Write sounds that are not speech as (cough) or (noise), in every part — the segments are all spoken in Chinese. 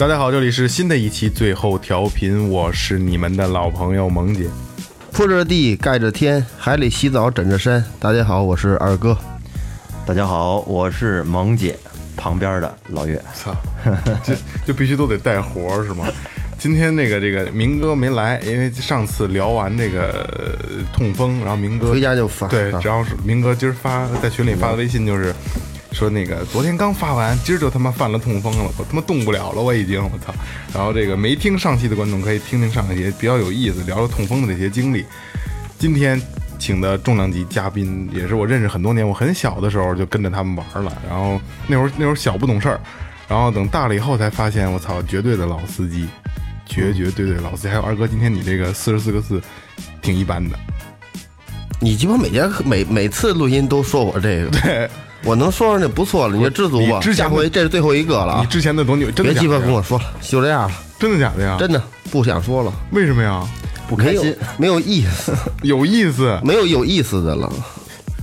大家好，这里是新的一期最后调频，我是你们的老朋友萌姐。铺着地，盖着天，海里洗澡，枕着山。大家好，我是二哥。大家好，我是萌姐旁边的老岳。操，就就必须都得带活儿是吗？今天那个这个明哥没来，因为上次聊完这个呃痛风，然后明哥回家就发对，啊然后是明哥今儿发在群里发的微信就是。说那个昨天刚发完，今儿就他妈犯了痛风了，我他妈动不了了，我已经我操！然后这个没听上期的观众可以听听上一期，比较有意思，聊聊痛风的这些经历。今天请的重量级嘉宾也是我认识很多年，我很小的时候就跟着他们玩了，然后那会儿 (laughs) 那会儿小不懂事儿，然后等大了以后才发现，我操，绝对的老司机，绝绝对对老司机。还有二哥，今天你这个四十四个字挺一般的，你鸡巴每节课每每次录音都说我这个，对 (laughs) 我能说上就不错了，你就知足吧。之前下回这是最后一个了啊你！之前的多牛，真的别鸡巴？跟我说了，就这样了，真的假的呀？真的不想说了，为什么呀？不开心，没有意思，(laughs) 有意思。没有有意思的了。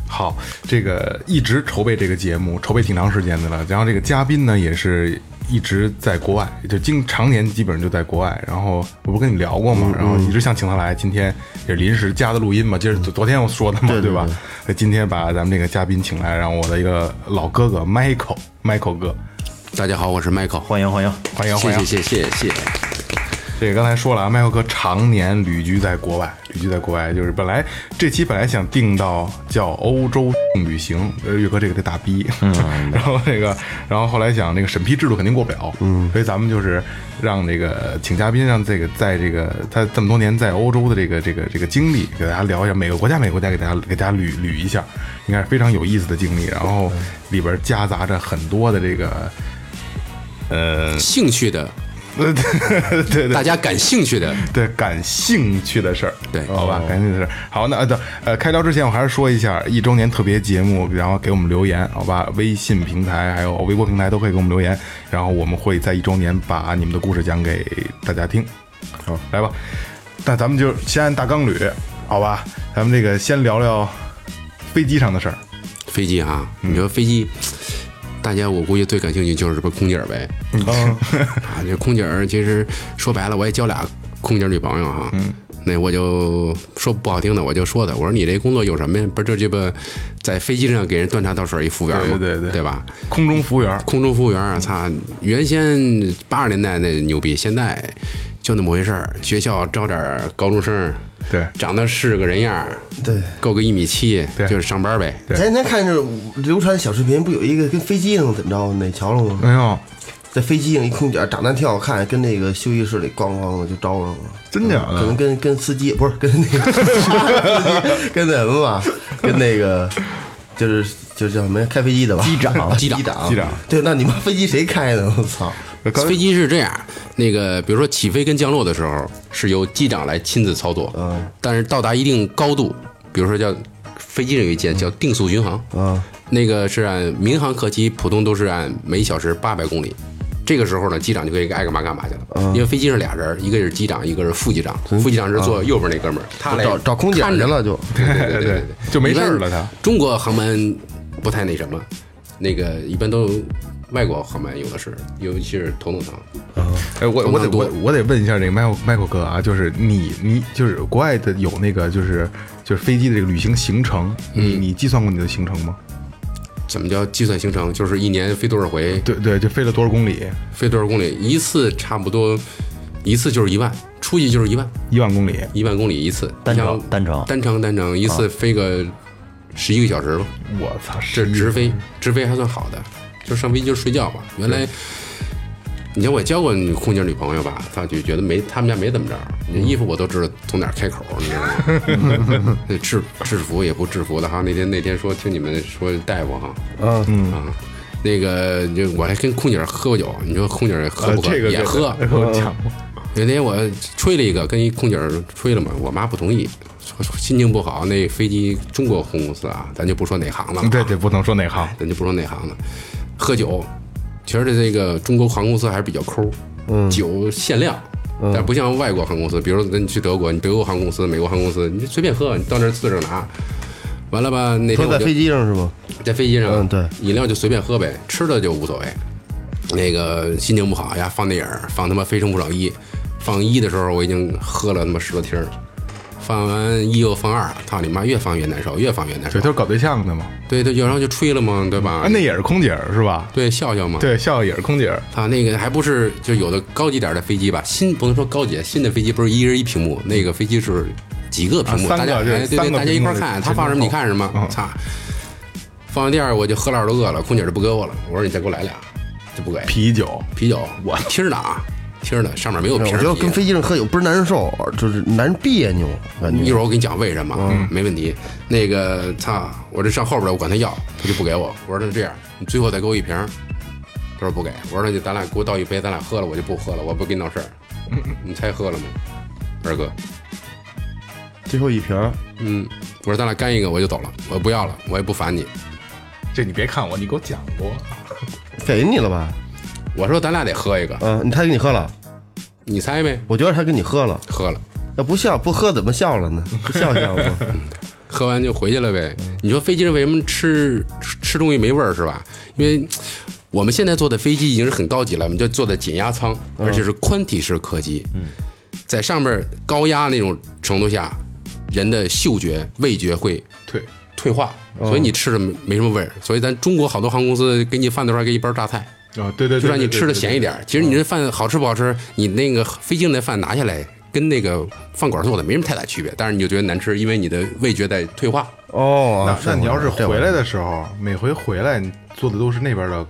好，这个一直筹备这个节目，筹备挺长时间的了。然后这个嘉宾呢，也是一直在国外，就经常年基本上就在国外。然后我不是跟你聊过吗？然后一直想请他来，今天也是临时加的录音嘛。今儿昨昨天我说的嘛，对对吧？那今天把咱们这个嘉宾请来，让我的一个老哥哥 Michael，Michael 哥，大家好，我是 Michael，欢迎欢迎，欢迎欢迎。谢谢谢谢谢谢。这个刚才说了啊，麦克哥常年旅居在国外，旅居在国外，就是本来这期本来想定到叫欧洲旅行，呃，岳哥这个得打逼，嗯，(laughs) 然后这个，然后后来想那个审批制度肯定过不了，嗯，所以咱们就是让这个请嘉宾，让这个在这个他这么多年在欧洲的这个这个这个经历，给大家聊一下每个国家每个国家给大家给大家捋捋一下，应该是非常有意思的经历，然后里边夹杂着很多的这个，呃，兴趣的，(laughs) 对对对。大家感兴趣的，对感兴趣的事儿，对好吧，感兴趣的事儿。好，那呃对，呃，开聊之前我还是说一下一周年特别节目，然后给我们留言，好吧，微信平台还有微博平台都可以给我们留言，然后我们会在一周年把你们的故事讲给大家听。好，来吧，那咱们就先按大纲捋，好吧，咱们这个先聊聊飞机上的事儿。飞机啊，你说飞机，大家我估计最感兴趣就是这不空姐儿呗，啊，这空姐儿其实说白了，我也交俩空姐儿女朋友哈，嗯，那我就说不好听的，我就说的，我说你这工作有什么呀？不是这鸡巴在飞机上给人端茶倒水一服务员吗？对对对对吧？空中服务员，空中服务员啊，操！原先八十年代那牛逼，现在就那么回事儿。学校招点儿高中生，对长得是个人样儿，对，够个一米七，对就是上班呗。前天看这流传小视频，不有一个跟飞机上怎么着？那瞧了吗？没有，在飞机上一空姐长得挺好看，跟那个休息室里咣咣的就招上了。真假的？可能跟跟司机不是跟那个司 (laughs) 机跟那什么吧，跟那个就是就叫什么呀？开飞机的吧？机长，机 (laughs) 长机长，机长。对，那你妈飞机谁开的？我操！飞机是这样，那个比如说起飞跟降落的时候是由机长来亲自操作，嗯但是到达一定高度，比如说叫飞机上有一键叫定速巡航，啊，那个是按民航客机普通都是按每小时八百公里。这个时候呢，机长就可以爱干嘛干嘛去了，因为飞机上俩人，一个是机长，一个是副机长。副机长是坐右边那哥们儿，他来找找空姐看着去了就。对对对，(laughs) 就没事了他中国航班不太那什么，那个一般都外国航班有的是，尤其是头等舱。啊哎，我我得我我得问一下这个 Michael Michael 哥啊，就是你你就是国外的有那个就是就是飞机的这个旅行行程，你你计算过你的行程吗？怎么叫计算行程？就是一年飞多少回，对对，就飞了多少公里？飞多少公里，一次差不多，一次就是一万出去就是一万，一万公里，一万公里一次，单程单程单程单程一次飞个十一个小时吧，我操，这是直飞，直飞还算好的，就上飞机就睡觉吧。原来，你像我交过女空姐女朋友吧，她就觉得没他们家没怎么着，你衣服我都知道从哪儿开口，你知道吗？那 (laughs) 制制服也不制服的哈。那天那天说听你们说大夫哈嗯，啊，那个就我还跟空姐喝过酒，你说空姐喝不喝？呃这个也喝。对对我讲过，(laughs) 那天我吹了一个，跟一空姐吹了嘛，我妈不同意，心情不好。那飞机中国航空公司啊，咱就不说哪行了啊，这这不能说哪行，咱就不说哪行了，喝酒，其实这个中国航空公司还是比较抠，嗯酒限量。但不像外国航空公司，比如说你去德国，你德国航空公司、美国航空公司，你随便喝，你到那儿自个儿拿。完了吧？那天在飞机上是吗？在飞机上，嗯对，饮料就随便喝呗，吃的就无所谓。那个心情不好呀，放电影儿，放他妈《非诚勿扰一》，放一的时候我已经喝了他妈十多听儿，放完一又放二，操你妈，越放越难受，越放越难受对，。都是搞对象的嘛。对对，然后就吹了嘛，对吧啊，？那也是空姐儿是吧？对，笑笑嘛。对，笑笑也是空姐儿。啊，那个还不是就有的高级点的飞机吧，新不能说高级，新的飞机不是一人一屏幕，那个飞机是几个屏幕，啊大家大家一块看，他放什么你看什么嗯，操！放完第二我就喝了都饿了，空姐就不给我了，我说你再给我来俩，就不给啤酒，啤酒，我听着呢啊，听着呢，上面没有我瓶儿啤觉得跟飞机上喝酒倍儿难受，就是难别扭，感觉。一会儿我跟你讲为什么，嗯没问题。那个操，我这上后边了，我管他要，他就不给我。我说那这样，你最后再给我一瓶。他说不给。我说那就咱俩给我倒一杯，咱俩喝了，我就不喝了，我不跟你闹事儿。你猜喝了吗，二哥？最后一瓶，嗯，我说咱俩干一个，我就走了，我不要了，我也不烦你。这你别看我，你给我讲过。(laughs) 给你了吧？我说咱俩得喝一个，嗯，他给你喝了，你猜呗？我觉得他给你喝了，喝了，那不笑不喝怎么笑了呢？不 (laughs) 笑笑吗？喝完就回去了呗。你说飞机上为什么吃吃吃东西没味儿是吧？因为我们现在坐的飞机已经是很高级了，我们就坐在减压舱，而且是宽体式客机。嗯在上面高压那种程度下，人的嗅觉、味觉会退，退化，所以你吃的没没什么味儿。所以咱中国好多航空公司给你饭的时候还给一包榨菜，啊，对对对，就让你吃的咸一。点儿。其实你这饭好吃不好吃，你那个飞机上的饭拿下来。跟那个饭馆做的没什么太大区别，但是你就觉得难吃，因为你的味觉在退化。哦，那那你要是回来的时候，每回回来你做的都是那边的，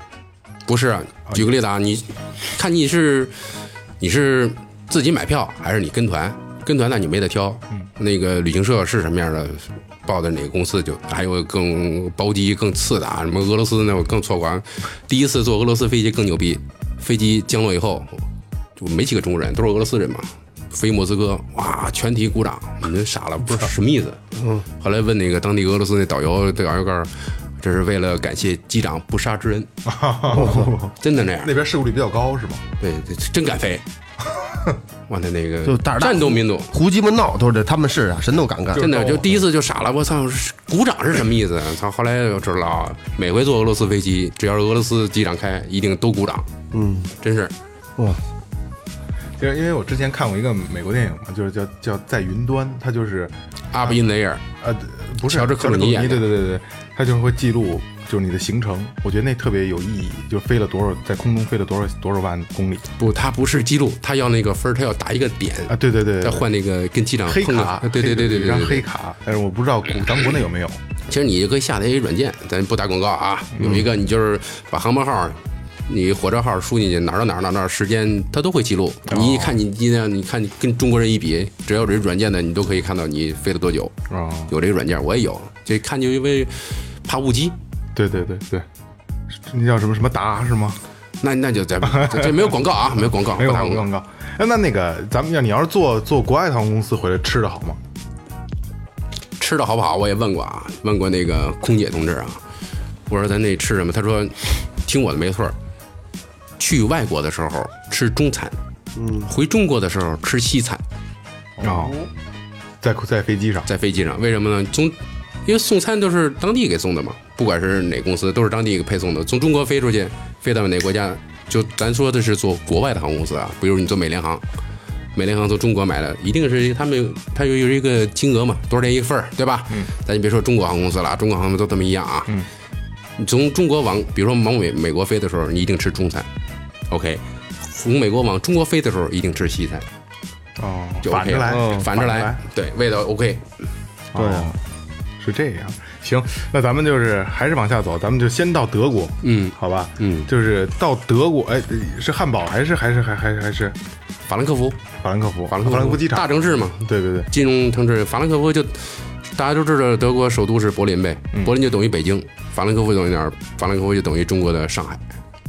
不是啊，举个例子啊，你看你是你是自己买票还是你跟团？跟团那你没得挑，那个旅行社是什么样的，报的哪个公司就还有更包机更次的啊，什么俄罗斯那我更错过。第一次坐俄罗斯飞机更牛逼，飞机降落以后就没几个中国人，都是俄罗斯人嘛。飞莫斯科，哇，全体鼓掌，你们傻了，不知道什么意思。嗯，后来问那个当地俄罗斯那导游，导游告诉这是为了感谢机长不杀之恩，(laughs) 真的那样。那边事故率比较高是吗？对真敢飞。(laughs) 哇，那那个就胆儿大战斗民族，胡鸡巴闹都是这，他们是啊，神都敢干。真的就第一次就傻了，我操，鼓掌是什么意思？操！后来就知道啊，每回坐俄罗斯飞机，只要是俄罗斯机长开，一定都鼓掌，嗯，真是。哇，就是因为我之前看过一个美国电影嘛，就是叫叫在云端，它就是 Up in the air，，呃不是乔治克鲁尼演的对对对对，他就是会记录就是你的行程，我觉得那特别有意义，就飞了多少在空中飞了多少多少万公里不，他不是记录，他要那个分儿，他要打一个点，啊，对对对，对再换那个跟机长黑卡，对对对对一张对对对。黑卡，但是我不知道咱们国内有没有。其实你就可以下载一软件，咱不打广告啊。有一个你就是把航班号、你火车号输进去，哪儿到哪儿哪儿哪儿时间，它都会记录。你一看你今天你看你跟中国人一比，只要有这软件的，你都可以看到你飞了多久。啊，有这个软件我也有，这看就因为怕误机，对对对对，那叫什么什么达是吗？那那就咱这这没有广告啊，(laughs) 没有广告，没有打广告。广告。哎，那那个咱们要你要是坐坐国外航空公司回来吃的好吗？吃的好不好？我也问过啊，问过那个空姐同志啊，我说咱那吃什么？他说听我的没错儿，去外国的时候吃中餐，嗯，回中国的时候吃西餐，哦，在在飞机上，在飞机上，为什么呢？从因为送餐都是当地给送的嘛，不管是哪公司都是当地给配送的。从中国飞出去，飞到哪个国家，就咱说的是做国外的航空公司啊，比如你做美联航，美联航从中国买的，一定是他们它有有一个金额嘛，多少钱一份儿，对吧？嗯。咱就别说中国航空公司了，中国航空公司都这么一样啊。嗯。你从中国往，比如说往美美国飞的时候，你一定吃中餐，OK。从美国往中国飞的时候，一定吃西餐。哦，就反着来，了，反着来来，，对，味道 OK。对是这样。行，那咱们就是还是往下走，咱们就先到德国，嗯，好吧？嗯就是到德国，哎，是汉堡还是还是还还是还是法兰克福，法兰克福？法兰克福机场，大城市嘛，对对对，金融城市。法兰克福就大家都知道，德国首都是柏林呗，嗯柏林就等于北京，法兰克福等于哪儿？法兰克福就等于中国的上海，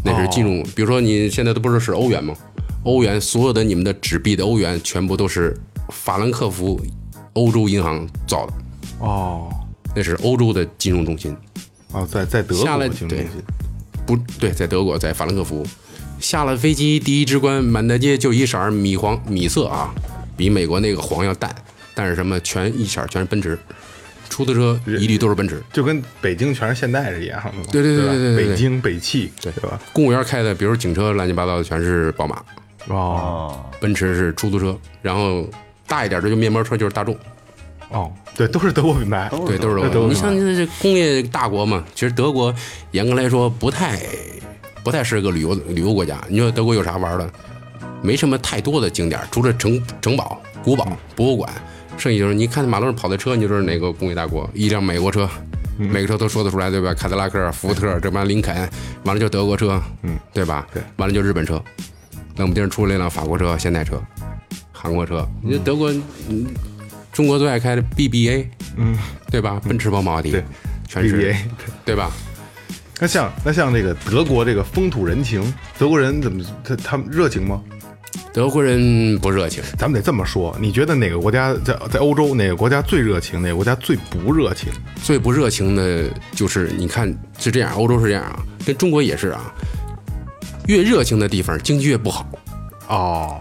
那是金哦融。比如说你现在都不是使欧元吗？欧元所有的你们的纸币的欧元全部都是法兰克福欧洲银行造的，哦那是欧洲的金融中心。哦，在在德下来国金融中心，不对，在德国，在法兰克福，下了飞机第一直观，满大街就一色儿米黄米色啊，比美国那个黄要淡，但是什么全一色儿全是奔驰，出租车一律都是奔驰，就跟北京全是现代是一样的嘛，对对对对对对对北京北汽，对吧？公务员开的，比如警车乱七八糟的全是宝马，哦。哦，奔驰是出租车，然后大一点的就面包车就是大众，哦，对，都是德国品牌，对，都是德国。你像这这工业大国嘛，其实德国严格来说不太不太是个旅游旅游国家。你说德国有啥玩的？没什么太多的景点，除了城城堡、古堡、博物馆，剩下就是你看马路上跑的车，你就知道哪个工业大国。一辆美国车，每个车都说得出来，对吧？凯迪拉克、福特，这帮林肯，完了就德国车，嗯，对吧？对，完了就日本车，那我们地上出了一辆法国车、现代车、韩国车。你说德国，嗯，中国最爱开的 BBA，嗯，对吧？奔驰、宝马、奥迪，对全是 BBA 对吧？那像那像这个德国这个风土人情，德国人怎么他他们热情吗？德国人不热情，咱们得这么说，你觉得哪个国家在在欧洲哪个国家最热情，哪个国家最不热情？最不热情的就是你看是这样，欧洲是这样啊，跟中国也是啊，越热情的地方经济越不好，哦，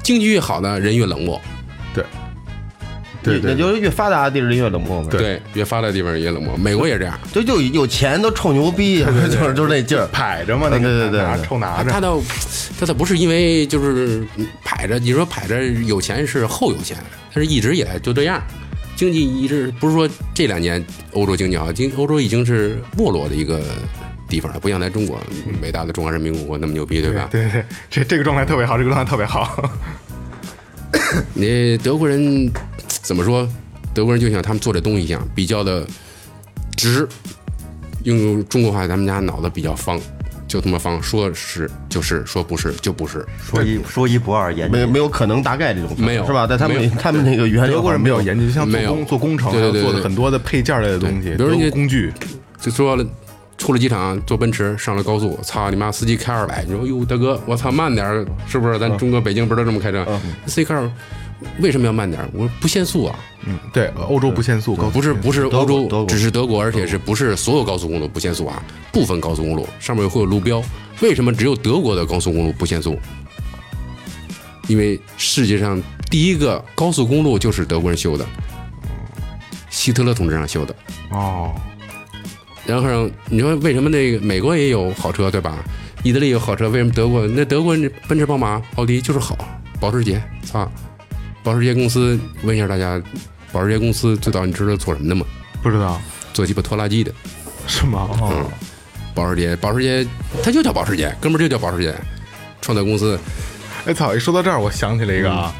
经济越好的人越冷漠，对，对也对，就是越发达的地儿越冷漠呗。对，越发达的地方越冷漠。美国也这样，就就有钱都臭牛逼，(laughs) 就是就是那劲儿。排着嘛，那个对对对臭拿着，他倒他倒不是因为就是排着，你说排着有钱是后有钱，他是一直以来就这样。经济一直不是说这两年欧洲经济好，经欧洲已经是没落的一个地方了，不像咱中国伟大的中华人民共和国那么牛逼，对吧？对对对，这这个状态特别好，这个状态特别好。(laughs) 你德国人怎么说？德国人就像他们做这东西一样，比较的直。用中国话，咱们家脑子比较方，就他妈方，说是就是，说不是就不是。说一说一不二，研究没没有可能大概这种没有是吧？但他们他们那个原理德国人没有研究，就像做没有工做工程，对对对还有做的很多的配件类的东西，比如人家德国工具，就说了，出了机场坐奔驰上了高速，操你妈，司机开二百，你说哟大哥，我操慢点儿，是不是？咱中国北京不是都这么开车？司机开二为什么要慢点？我说不限速啊，嗯，对，欧洲不限速，不是不是欧洲，只是德国，而且是不是所有高速公路不限速啊？部分高速公路上面会有路标，为什么只有德国的高速公路不限速？因为世界上第一个高速公路就是德国人修的，希特勒同志让修的。哦，然后你说为什么那个美国也有好车对吧？意大利有好车，为什么德国那德国奔驰、宝马、奥迪就是好？保时捷，操！保时捷公司问一下大家，保时捷公司最早你知道做什么的吗？不知道做鸡巴拖拉机的。是吗？哦，保时捷，保时捷，它就叫保时捷，哥们儿就叫保时捷，创造公司。哎操！一说到这儿，我想起了一个啊，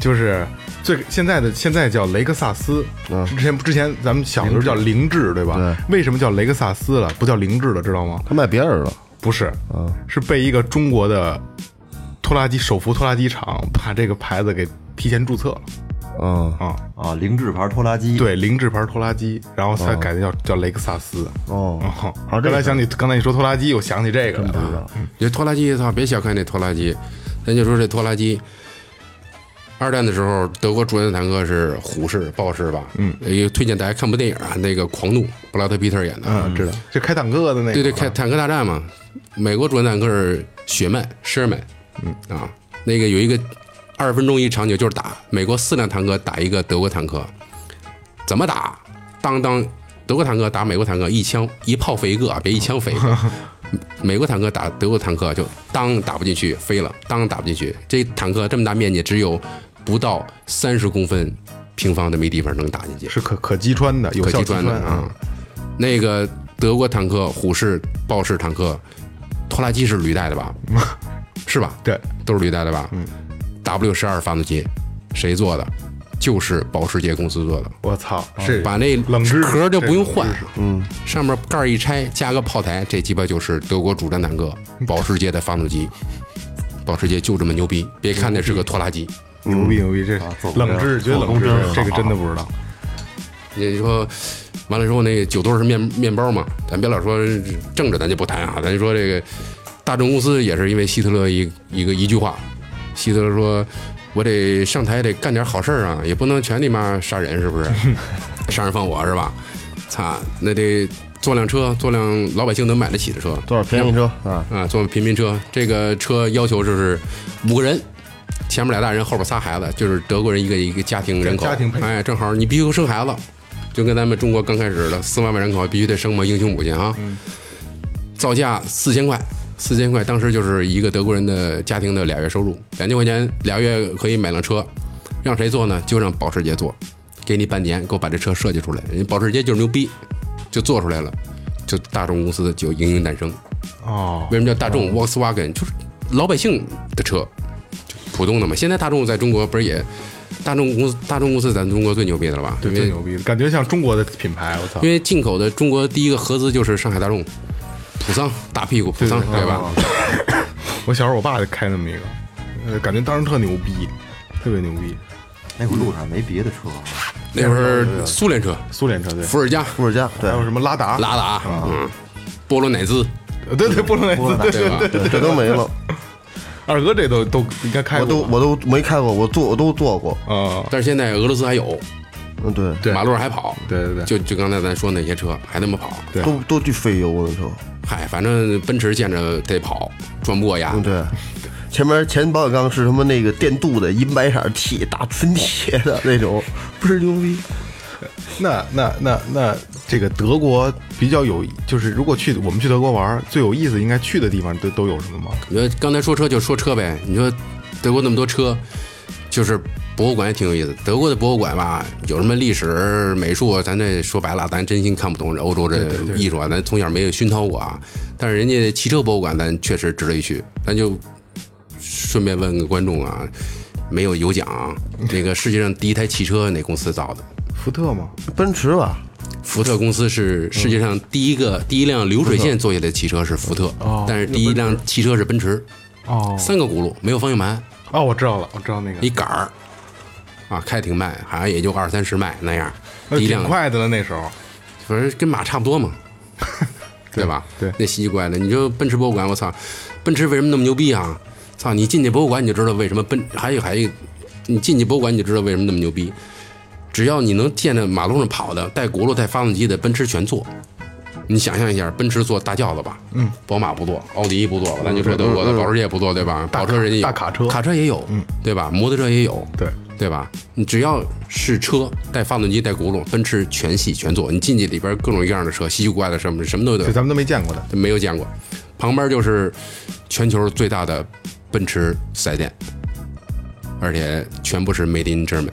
就是最现在的现在叫雷克萨斯，嗯之前之前咱们小的时候叫凌志，对吧？对为什么叫雷克萨斯了，不叫凌志了，知道吗？他卖别人了，不是，嗯是被一个中国的拖拉机手扶拖拉机厂把这个牌子给提前注册了嗯啊。啊，凌志牌拖拉机，，对，凌志牌拖拉机，然后才改的叫叫雷克萨斯。哦哦，好，这个刚才想起刚才你说拖拉机，我想起这个来不知了。道，这拖拉机，操，别小看这拖拉机，咱就说这拖拉机。二战的时候，德国主战坦克是虎式、豹式吧？嗯，也推荐大家看部电影啊，那个《狂怒》，布拉德皮特演的。嗯，知道，就开坦克的那个。对对，开坦克大战嘛，美国主战坦克是雪曼 Sherman，嗯啊，那个有一个二十分钟一场景，就是打美国四辆坦克打一个德国坦克，怎么打？当当，德国坦克打美国坦克，一枪一炮飞一个啊，别一枪飞一个。(laughs) 美国坦克打德国坦克就当打不进去，飞了，当打不进去。这坦克这么大面积，只有不到三十公分平方的没地方能打进去。是可可击穿的，有可击效击穿穿的啊。。那个德国坦克、虎式、豹式坦克，拖拉机是履带的吧？(laughs) 是吧？对，都是履带的吧？嗯。W 十二发动机，谁做的？就是保时捷公司做的。我操，是把那冷壳就不用换嗯，上面盖一拆，加个炮台，这鸡巴就是德国主战坦克，(laughs) 保时捷的发动机。保时捷就这么牛逼，别看那是个拖拉机。(laughs) 牛逼牛逼，这做冷知识，觉得冷知识这个真的不知道。你说完了之后，那个酒都是面面包嘛，咱别老说政治，咱就不谈啊，咱就说这个大众公司也是因为希特勒一一个一句话，希特勒说。我得上台得干点好事儿啊，也不能全你妈杀人，是不是？(laughs) 杀人放火是吧？操，那得坐辆车，坐辆老百姓能买得起的车，多少平民车啊？啊，坐平民车。这个车要求就是五个人，前面俩大人，后边仨孩子，就是德国人一个一个家庭人口。家庭配哎，正好你必须生孩子，就跟咱们中国刚开始的四万万人口必须得生嘛英雄母亲啊。造价四千块，四千块当时就是一个德国人的家庭的俩月收入，两千块钱俩月可以买辆车，让谁做呢？就让保时捷做，给你半年，给我把这车设计出来。人家保时捷就是牛逼，就做出来了，就大众公司就应运诞生。哦，为什么叫大众 Volkswagen？就是老百姓的车，就普通的嘛。现在大众在中国不是也，大众公司大众公司咱中国最牛逼的了吧？对，最牛逼，感觉像中国的品牌，我操因！为进口的中国第一个合资就是上海大众，普桑大屁股普桑对对吧？(laughs) 我小时候我爸就开那么一个，呃，感觉当时特牛逼，特别牛逼。那会儿路上没别的车，那会儿苏联车，苏联车对，伏尔加、伏尔加对还，有什么拉达，拉达，嗯，波罗乃兹，呃对对，波罗乃兹，对对？对。这都没了，(laughs) 二哥这都都应该开我过我，都我都没开过，我坐我都坐过，啊，但是现在俄罗斯还有，嗯，对，对马路上还跑，对对对就就刚才咱说那些车还那么跑，对都都巨费油那车，嗨，反正奔驰见着得跑，转不过牙嗯，。对。(laughs) 前面前保险杠是什么那个电镀的银白色铁大纯铁的那种，不是牛逼。(laughs) 那那那那这个德国比较有，就是如果去我们去德国玩，最有意思应该去的地方都都有什么吗？你说刚才说车就说车呗，你说德国那么多车，就是博物馆也挺有意思。德国的博物馆吧，有什么历史、美术，咱这说白了，咱真心看不懂这欧洲这艺术啊，咱从小没有熏陶过啊。但是人家汽车博物馆，咱确实值得一去。咱就顺便问个观众啊，没有有奖啊，这个世界上第一台汽车哪公司造的？福特吗？奔驰吧，福特公司是世界上第一个、第一辆流水线做下来的汽车是福特，但是第一辆汽车是奔驰，哦三个轱辘，没有方向盘，哦，我知道了，我知道那个，一杆儿，啊，开挺慢，好像也就二三十迈那样。一辆挺快的了那时候。反正跟马差不多嘛，(laughs) 对吧？对那稀奇怪的。你说奔驰博物馆，我操，奔驰为什么那么牛逼啊？操，你进去博物馆你就知道为什么奔，还有还有，你进去博物馆你就知道为什么那么牛逼。只要你能见着马路上跑的带轱辘带发动机的奔驰全做。你想象一下，奔驰坐大轿子吧，嗯，宝马不坐，奥迪不做，咱就说德国的保时捷不坐，对吧？跑车人家有，大卡车卡车也有，嗯，对吧？摩托车也有，对，对吧？你只要是车带发动机带轱辘，奔驰全系全做。你进去里边各种各样的车，稀奇古怪的什么什么都有这，咱们都没见过的。没有见过。旁边就是全球最大的奔驰四 S 店，而且全部是 Made in German，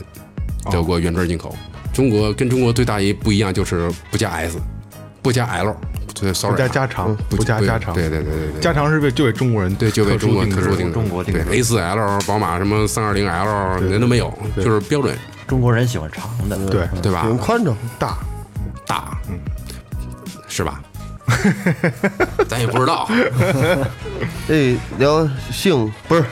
德国原装进口。中国跟中国最大一不一样就是不加 S，不加 L，对，sorry，不加加长，不加加长，对对对对对。加长是为就为中国人对，就为中国定制特殊定制，中国定制对 A 四 L、宝马什么三二零 L 人都没有，就是标准中国人喜欢长的，对对吧宽敞，大，大，嗯，是吧？(laughs) 咱也不知道，(laughs) 这聊性不是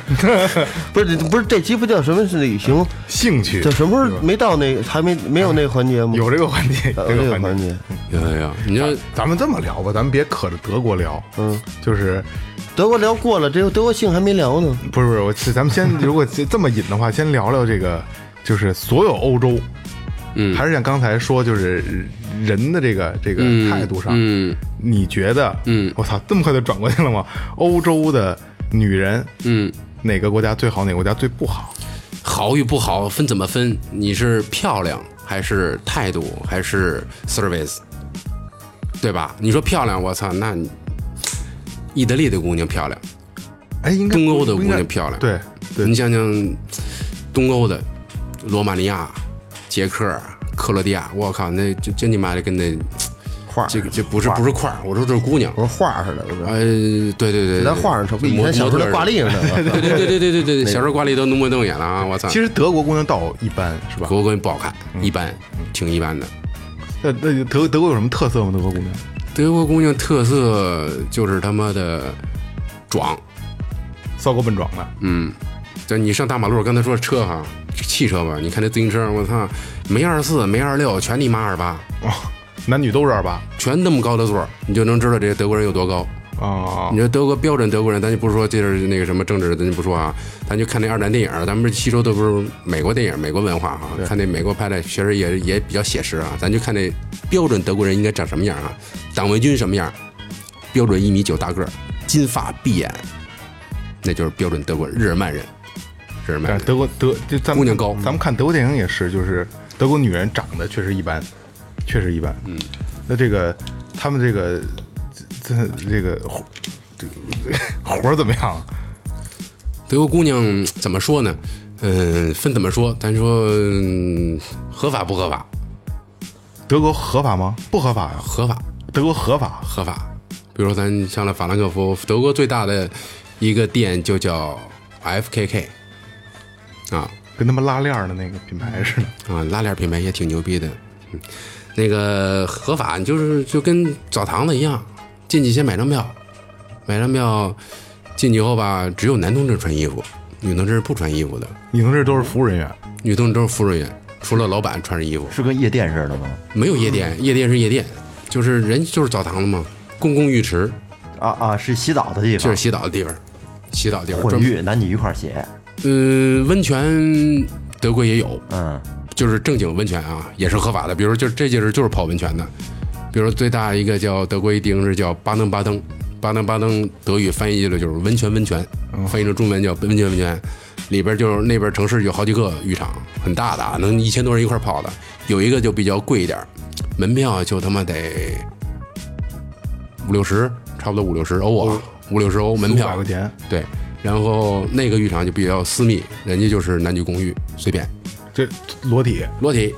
(laughs) 不是不是这鸡不叫什么是旅行，兴趣这什么时候没到那个还没没有那个环节吗？有这个环节，有有这这个环节。有有有，你说咱们这么聊吧，咱们别可着德国聊，嗯，就是德国聊过了，这个德国性还没聊呢。不是不是，我咱们先如果这么引的话，先聊聊这个，就是所有欧洲，嗯还是像刚才说，就是人的这个这个嗯态度上，嗯你觉得，嗯我操，这么快就转过去了吗？欧洲的女人嗯，哪个国家最好，哪个国家最不好？好与不好分怎么分？你是漂亮还是态度还是 service，对吧？你说漂亮，我操，那你意大利的姑娘漂亮，哎，应该东欧的姑娘漂亮对对你，想想东欧的罗马尼亚、捷克、克罗地亚，我靠，那就真你妈的跟那画，这个这不是不是块儿，我说这是姑娘我。说画似的，我说？呃，对对对，在画上瞅，比以模前小时候模特儿挂历似的。(laughs) 对对对对对对对，小时候挂历都浓眉瞪眼了啊！我操，其实德国姑娘倒一般，是吧？德国姑娘不好看，一般，挺一般的。那那德德国有什么特色吗？德国姑娘？德国姑娘特色就是他妈的壮，骚狗笨壮的，嗯，就你上大马路，刚才说车哈，汽车吧，你看这自行车，我操，没二四，没二六，全你妈二八，哦，男女都是二八全那么高的座儿，你就能知道这个德国人有多高。啊你。说德国标准德国人，咱就不说这是那个什么政治，咱就不说啊，咱就看那二战电影，咱们吸收的不是美国电影、美国文化哈，看那美国拍的确实也也比较写实啊，咱就看那标准德国人应该长什么样啊？党卫军什么样？标准一米九大个儿，金发碧眼，那就是标准德国日耳曼人，但是德国德就咱们姑娘高咱们看德国电影也是，就是德国女人长得确实一般，确实一般。嗯，那这个他们这个这这这个活这个 (laughs) 活儿怎么样？德国姑娘怎么说呢？嗯，分怎么说？咱说、嗯合法不合法？德国合法吗？不合法呀。合法。德国合法，合法。比如说咱上了法兰克福，德国最大的一个店就叫 FKK，啊跟他们拉链儿的那个品牌似的。啊，拉链品牌也挺牛逼的。嗯，那个合法就是就跟澡堂子一样，进去先买张票，买张票进去以后吧，只有男同志穿衣服，女同志是不穿衣服的，女同志都是服务人员，女同志都是服务人员，除了老板穿着衣服。是跟夜店似的吗？没有夜店，夜店是夜店，就是人就是澡堂子嘛，公共浴池啊啊，是洗澡的地方就是，洗澡的地方，洗澡地方。混浴男女一块儿洗。嗯，温泉德国也有，嗯，就是正经温泉啊，也是合法的。比如就这地儿就是泡温泉的，比如最大一个叫德国一地方是叫巴登巴登，巴登巴登德语翻译了就是温泉温泉，翻译成中文叫温泉温泉。里边就是那边城市有好几个浴场，很大的啊，能一千多人一块儿泡的。有一个就比较贵一点，门票就他妈得五六十，差不多五六十欧啊，五六十欧门五票百块钱，对，然后那个浴场就比较私密，人家就是男女公寓，随便这裸体裸体，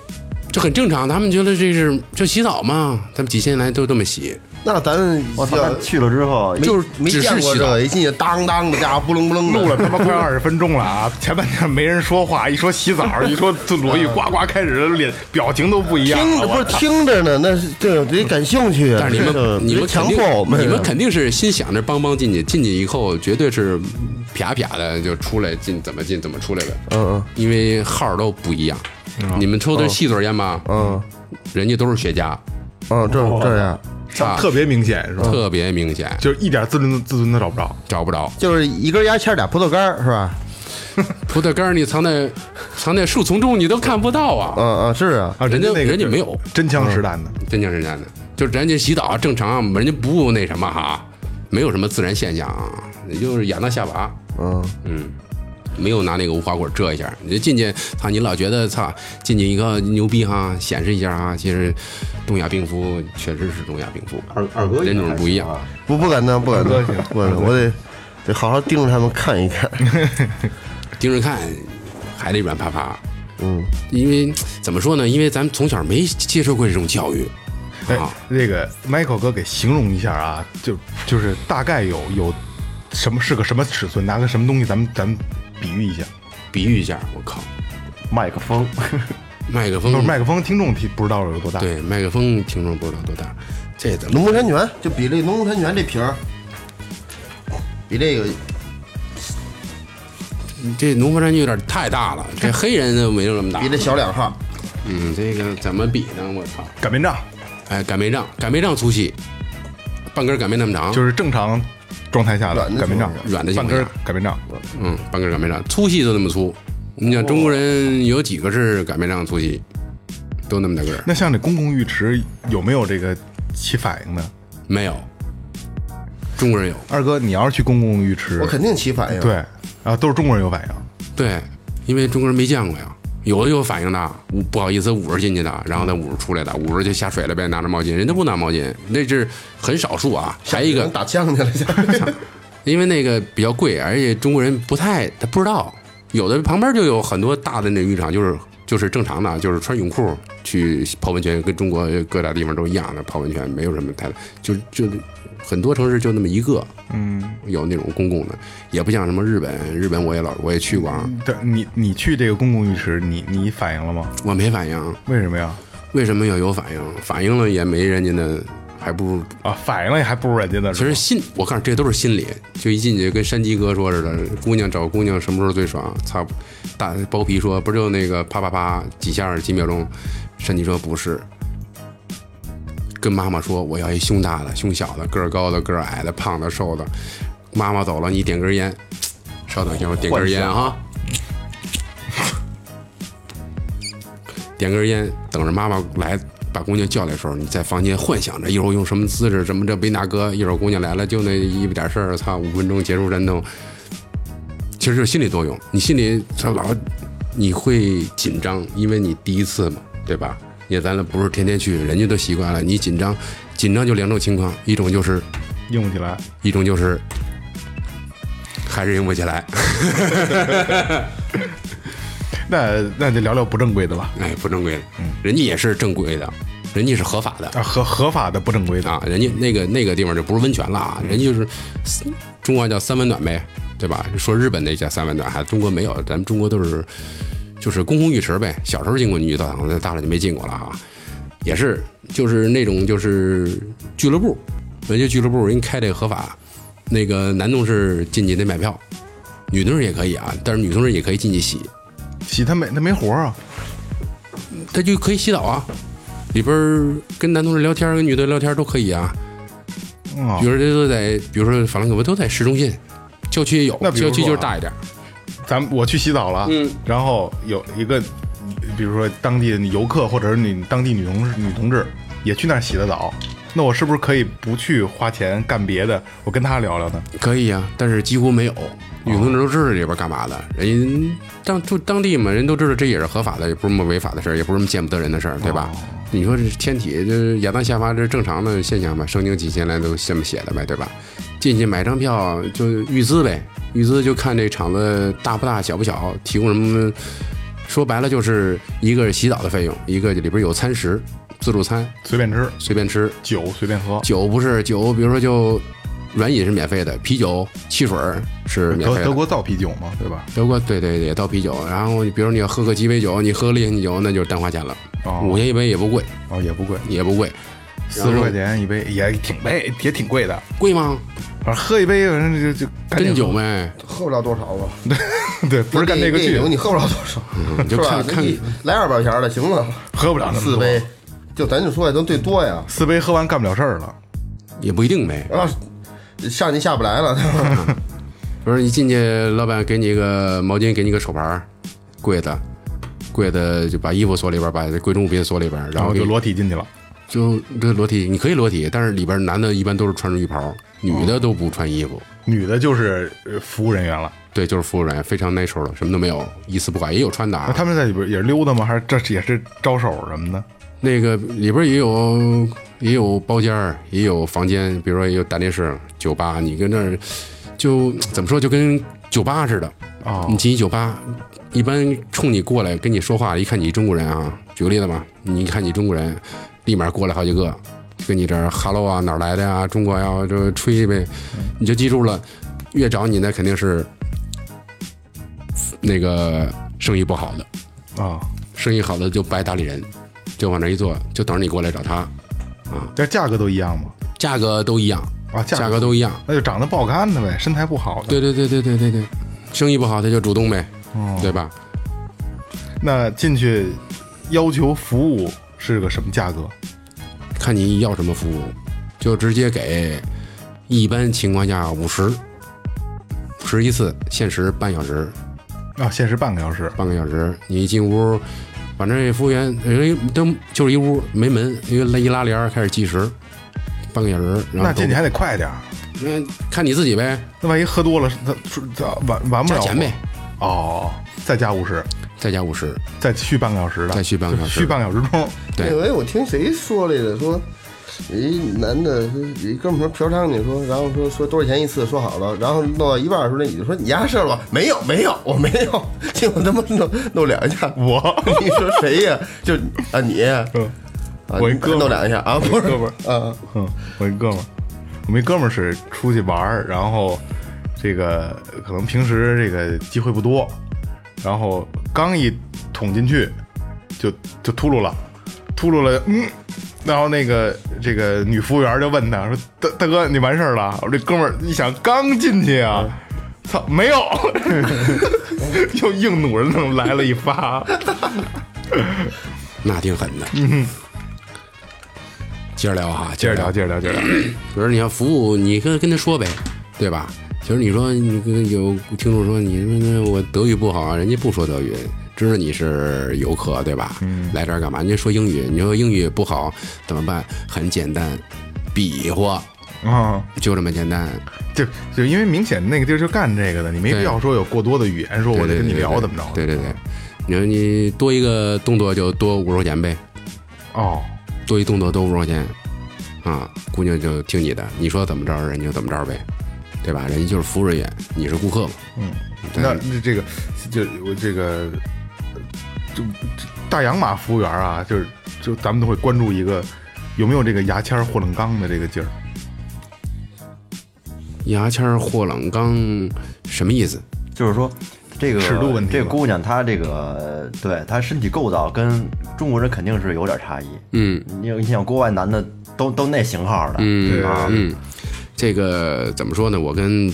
这很正常。他们觉得这是就洗澡嘛，他们几千年来都这么洗。那咱我操，那去了之后，就是没见过这个，一进去当当的家伙，不楞不楞的，录了他妈快二十分钟了啊！(laughs) 前半天没人说话，一说洗澡，一说裸浴，呱呱开始脸表情都不一样了。听着不是听着呢，那是这得感兴趣啊。但是你们你们强肯定迫我们，你们肯定是心想着邦邦进去，进去以后绝对是啪啪的就出来进怎么进怎么出来的，嗯嗯因为号都不一样。你们抽的是细嘴烟吗？嗯人家都是雪茄，嗯嗯，这这样啊特别明显是吧？特别明显，就是一点自尊自尊都找不着。找不着。就是一根牙签俩葡萄干儿是吧？(laughs) 葡萄干儿你藏在藏在树丛中，你都看不到啊！嗯嗯是啊，啊，人家那个人家没有真枪实弹的，真枪实弹的，就人家洗澡正常，人家不那什么哈，没有什么自然现象啊，也就是仰到下巴，嗯嗯，没有拿那个无花果遮一下，你就进去，操，你老觉得操进去一个牛逼哈，显示一下哈，其实东亚病夫确实是东亚病夫，二二哥人种不一样，不不敢当不敢当不敢当，我得得好好盯着他们看一看。(laughs) 盯着看还得软趴趴，嗯，因为怎么说呢？因为咱们从小没接受过这种教育。哎啊，，这个 Michael 哥给形容一下啊，就就是大概有有什么是个什么尺寸，拿个什么东西，咱们咱们比喻一下。比喻一下，我靠，麦克风，麦克风麦克风，听众听不知道有多大。，对，麦克风听众不知道多大，这怎么？农夫山泉就比这农夫山泉这瓶儿，比这个这农夫山泉有点太大了，这黑人都没有那么大比。这小两号。嗯，这个怎么比呢？我操！擀面杖哎，擀面杖，擀面杖粗细，半根擀面那么长，就是正常状态下的擀面杖，软的情半根擀面杖。嗯，半根擀面杖，粗细都那么粗。你想中国人有几个是擀面杖粗细？都那么大个儿？那像这公共浴池有没有这个起反应呢？没有，中国人有。二哥，你要是去公共浴池我，肯定起反应。，对啊，都是中国人有反应。对，因为中国人没见过呀。有的有反应的，捂不好意思捂着进去的，然后再捂着出来的，捂着就下水了呗，拿着毛巾，人家不拿毛巾，那是很少数啊。还一个，打枪去了，(laughs) 因为那个比较贵，而且中国人不太他不知道，有的旁边就有很多大的那浴场，就是就是正常的，就是穿泳裤去泡温泉，跟中国各大地方都一样的泡温泉，没有什么太大，就就很多城市就那么一个，嗯，有那种公共的，也不像什么日本，日本我也老我也去过啊，对你你去这个公共浴池，你你反应了吗？我没反应，为什么呀？为什么要有反应？反应了也没人家的，还不如啊，反应了也还不如人家呢。其实心，我告诉你，这都是心理。就一进去跟山鸡哥说似的，姑娘找姑娘什么时候最爽？操，大包皮说不就那个啪啪啪几下几秒钟？山鸡说不是，跟妈妈说我要一胸大的、胸小的、个儿高的、个儿矮的、胖的、瘦的。妈妈走了，你点根烟，稍等一下，我点根烟啊。点根烟，等着妈妈来把姑娘叫来的时候，你在房间幻想着一会儿用什么姿势，什么这背那哥，一会儿姑娘来了就那一点事儿，操，五分钟结束战斗。其实就是心理作用，你心里他老你会紧张，因为你第一次嘛，对吧？也咱不是天天去，人家都习惯了，你紧张，紧张就两种情况，一种就是硬不起来。一种就是还是硬不起来。(laughs) 那那就聊聊不正规的吧。哎，不正规的，人家也是正规的，人家是合法的啊，合合法的不正规的啊，人家那个那个地方就不是温泉了啊，人家就是中国叫三温暖呗，对吧？说日本那叫三温暖，还中国没有，咱们中国都是就是公共浴池呗。小时候进过女澡堂，大了就没进过了啊。也是就是那种就是俱乐部，人家俱乐部人开这个合法，那个男同事进去得买票，女同事也可以啊，但是女同事也可以进去洗。洗他没他没活啊，他就可以洗澡啊，里边跟男同事聊天，跟女的聊天都可以啊。啊比如说这都在，比如说法兰克福都在市中心，郊区也有郊区就是大一点。咱们我去洗澡了，嗯，然后有一个，比如说当地的游客或者是你当地女同女同志也去那儿洗的澡，那我是不是可以不去花钱干别的，我跟他聊聊呢？可以啊，但是几乎没有。女同志都知道里边干嘛的，人家当就当地嘛，人都知道这也是合法的，也不是什么违法的事儿，也不是什么见不得人的事儿，对吧？你说这天体就是亚当夏娃这是正常的现象吧？圣经几千年都这么写的呗，对吧？进去买张票就预资呗，预资就看这场子大不大、小不小，提供什么？说白了就是一个是洗澡的费用，一个里边有餐食，自助餐随便吃，随便吃，酒随便喝，酒不是酒，比如说就软饮是免费的，啤酒、汽水是免费的。德德国造啤酒嘛，对吧？德国对对对，也倒啤酒。然后你比如你要喝个鸡尾酒，你喝烈性酒，那就是单花钱了，哦五块一杯也不贵，哦，也不贵，也不贵，四十块钱一杯也挺贵，也挺贵的。贵吗？反正喝一杯，反正就就干真酒呗，喝不了多少吧，对对，不是干这个去，你喝不了多少，你就看？看来二百钱的行了，喝不了四杯，就咱就说呀，都最多呀，四杯喝完干不了事儿了。也不一定呗。啊，上去下不来了，(laughs) 不是你进去，老板给你一个毛巾，给你个手牌儿，柜子，柜子就把衣服锁里边儿，把贵重物品锁里边儿，然后就裸体进去了。就这裸体，你可以裸体，但是里边男的一般都是穿着浴袍，女的都不穿衣服。女的就是呃服务人员了，对，就是服务人员，非常 natural 的，什么都没有，一丝不挂，也有穿的啊。那他们在里边也是溜达吗？还是这也是招手什么的？那个里边也有也有包间儿，也有房间，比如说也有大电视、酒吧，你跟那儿就怎么说，就跟酒吧似的。哦你进一酒吧，一般冲你过来跟你说话，一看你中国人啊，举个例子吧，你一看你中国人，立马过来好几个，跟你这儿 hello 啊，哪儿来的呀、中国呀、就吹呗，你就记住了，越找你那肯定是那个生意不好的。啊，生意好的就不爱搭理人，就往那一坐，就等着你过来找他啊，这价格都一样吗？价格都一样，啊，价格都一样。那就长得不好看的呗，身材不好的。对对对对对对对，生意不好他就主动呗，对吧？那进去要求服务是个什么价格？看你要什么服务，就直接给。一般情况下五十，五十一次，限时半小时，啊，限时半个小时。半个小时。你一进屋，反正服务员人都就是一屋没门，一个一拉帘开始计时，半个小时。然后都那进去还得快点儿，嗯，看你自己呗，那万一喝多了，他他完完不了加钱呗。哦，再加五十，再加五十，再续半个小时的，再续半个小时续半个小时钟。对那回我听谁说来着？说有一男的说，有一哥们儿说嫖娼去，说然后说说多少钱一次，说好了，然后弄到一半的时候，那女的说你压事儿了吧？没有没有，我没有，结果他妈弄弄两下，(laughs) 我 (laughs) 你说谁呀？就啊你，啊我一哥们儿弄两下啊，不是哥们啊，嗯，我一哥们儿，我们一哥们儿是出去玩儿，然后这个可能平时这个机会不多，然后刚一捅进去就就秃噜了，秃噜了，嗯，然后那个这个女服务员就问他说：“大大哥，你完事儿了？”我这哥们儿一想，刚进去啊，操，没有，(laughs) 又硬弩着弄来了一发，那挺狠的。接着聊哈，接着聊，接着聊，接着聊。(clears throat) 比如你要服务，你跟跟他说呗，对吧？其实你说你跟有听众说你那我德语不好啊，人家不说德语，知道你是游客对吧？嗯，来这儿干嘛？人家说英语，你说英语不好怎么办？很简单，比划，啊、就这么简单。就就因为明显那个地儿就干这个的，你没必要说有过多的语言，说我得跟你聊怎么着。对对对，你说你多一个动作就多五十块钱呗，哦，多一动作都五十块钱，啊，姑娘就听你的，你说怎么着人就怎么着呗，对吧？人家就是服务人员，你是顾客嘛。嗯，那那这个就我这个就大洋马服务员啊，就是就咱们都会关注一个有没有这个牙签儿或冷钢的这个劲儿。牙签儿或冷钢什么意思？就是说，这个尺度问题这个姑娘她这个对她身体构造跟中国人肯定是有点差异。嗯你你想国外男的都都那型号的，嗯啊，嗯，这个怎么说呢？我跟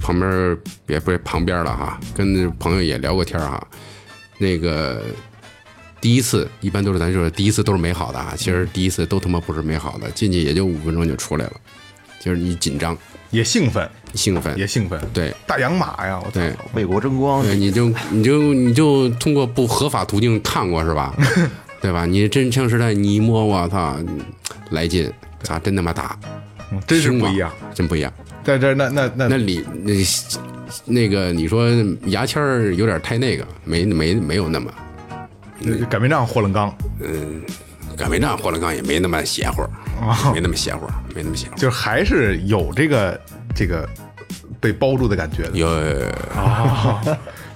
旁边儿也不是旁边了哈，跟朋友也聊过天儿哈。那个第一次一般都是咱说第一次都是美好的啊，其实第一次都他妈不是美好的，进去也就五分钟就出来了，就是你紧张、也兴奋，兴奋，也兴奋。对大洋马呀，我操！对为国争光，对，你就你就你就通过不合法途径看过是吧？(laughs) 对吧？你真枪实弹，你一摸，我操，来劲，操，真他妈打，嗯真是不一样。真不一样。在这那那那那里那那个你说牙签儿有点太那个，没没没有那么那擀面杖或冷钢，擀面杖、霍乱钢也没那么邪乎，哦没那么邪乎，没那么邪乎。就是还是有这个这个被包住的感觉的。有，啊，